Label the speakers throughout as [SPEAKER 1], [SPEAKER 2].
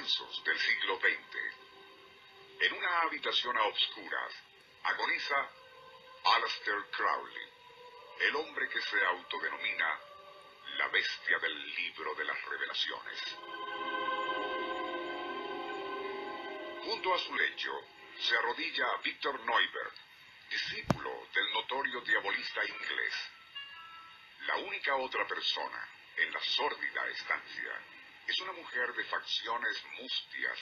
[SPEAKER 1] Comienzos del siglo XX. En una habitación a obscuras agoniza Aleister Crowley, el hombre que se autodenomina la bestia del libro de las revelaciones. Junto a su lecho se arrodilla Victor Neubert, discípulo del notorio diabolista inglés. La única otra persona en la sórdida estancia es una mujer de facciones mustias,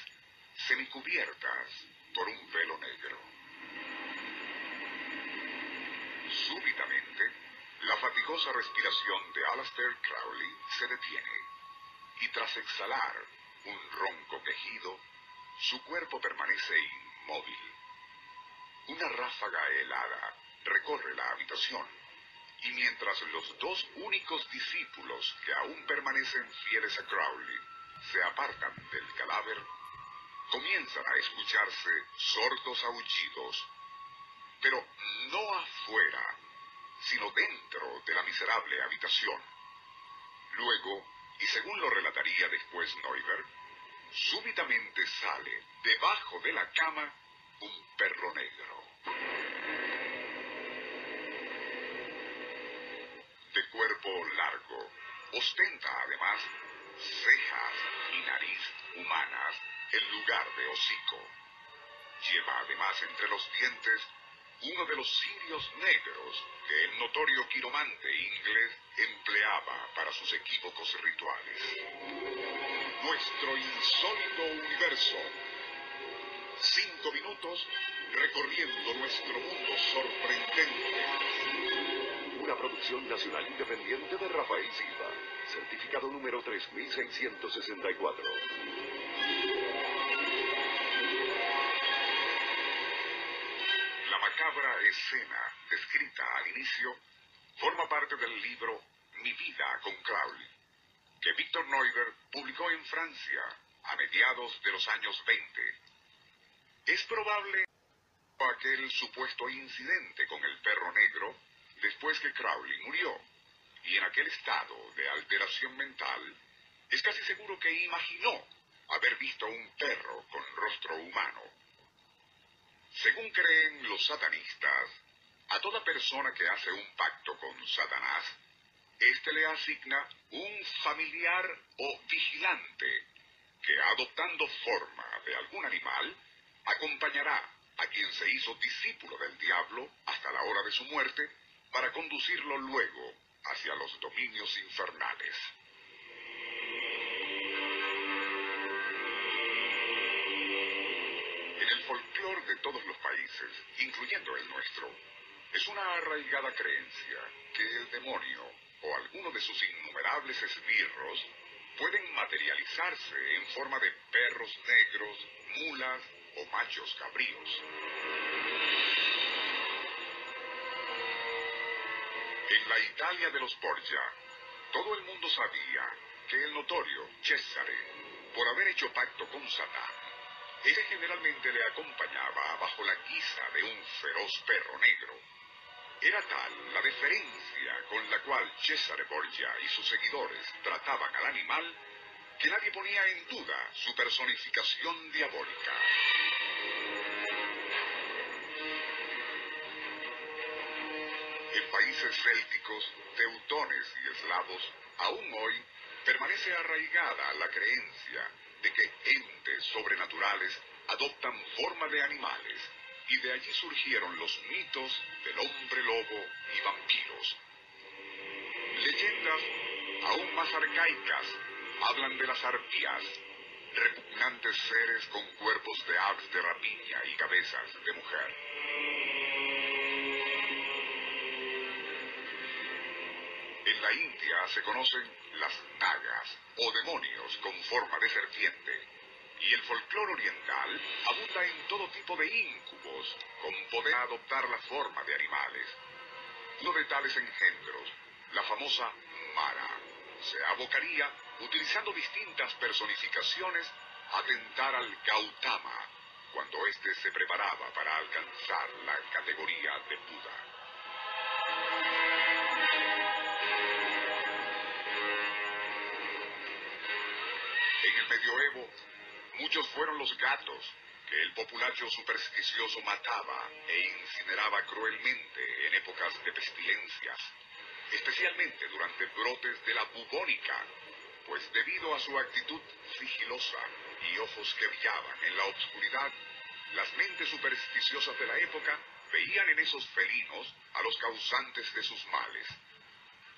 [SPEAKER 1] semicubiertas por un velo negro. Súbitamente, la fatigosa respiración de Aleister Crowley se detiene y tras exhalar un ronco quejido, su cuerpo permanece inmóvil. Una ráfaga helada recorre la habitación y mientras los dos únicos discípulos que aún permanecen fieles a Crowley se apartan del cadáver, comienzan a escucharse sordos aullidos, pero no afuera, sino dentro de la miserable habitación. Luego, y según lo relataría después Neubert, súbitamente sale debajo de la cama un perro negro. Cuerpo largo, ostenta además cejas y nariz humanas en lugar de hocico. Lleva además entre los dientes uno de los cirios negros que el notorio quiromante inglés empleaba para sus equívocos rituales. Nuestro insólito universo. Cinco minutos recorriendo nuestro mundo sorprendente.
[SPEAKER 2] Una producción nacional independiente de Rafael Silva. Certificado número 3664.
[SPEAKER 1] La macabra escena descrita al inicio forma parte del libro Mi vida con Crowley, que Victor Neubert publicó en Francia a mediados de los años 20. Es probable aquel supuesto incidente con el perro negro después que Crowley murió, y en aquel estado de alteración mental, es casi seguro que imaginó haber visto un perro con rostro humano. Según creen los satanistas, a toda persona que hace un pacto con Satanás, éste le asigna un familiar o vigilante que, adoptando forma de algún animal, acompañará a quien se hizo discípulo del diablo hasta la hora de su muerte para conducirlo luego hacia los dominios infernales. En el folclore de todos los países, incluyendo el nuestro, es una arraigada creencia que el demonio o alguno de sus innumerables esbirros pueden materializarse en forma de perros negros, mulas o machos cabríos. En la Italia de los Borgia, todo el mundo sabía que el notorio Cesare, por haber hecho pacto con Satán, ese generalmente le acompañaba bajo la guisa de un feroz perro negro. Era tal la deferencia con la cual Cesare Borgia y sus seguidores trataban al animal que nadie ponía en duda su personificación diabólica. Países célticos, teutones y eslavos, aún hoy permanece arraigada la creencia de que entes sobrenaturales adoptan forma de animales y de allí surgieron los mitos del hombre lobo y vampiros. Leyendas aún más arcaicas hablan de las arpías, repugnantes seres con cuerpos de aves de rapiña y cabezas de mujer. En la India se conocen las nagas o demonios con forma de serpiente. Y el folclore oriental abunda en todo tipo de íncubos con poder adoptar la forma de animales. Uno de tales engendros, la famosa Mara, se abocaría, utilizando distintas personificaciones, a tentar al Gautama, cuando éste se preparaba para alcanzar la categoría de Buda. En el medioevo, muchos fueron los gatos que el populacho supersticioso mataba e incineraba cruelmente en épocas de pestilencias, especialmente durante brotes de la bubónica, pues debido a su actitud sigilosa y ojos que brillaban en la oscuridad, las mentes supersticiosas de la época veían en esos felinos a los causantes de sus males.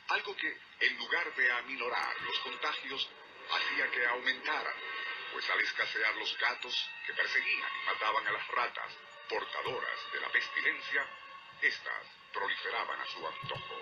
[SPEAKER 1] Algo que, en lugar de aminorar los contagios, hacía que aumentaran, pues al escasear los gatos que perseguían y mataban a las ratas portadoras de la pestilencia, éstas proliferaban a su antojo.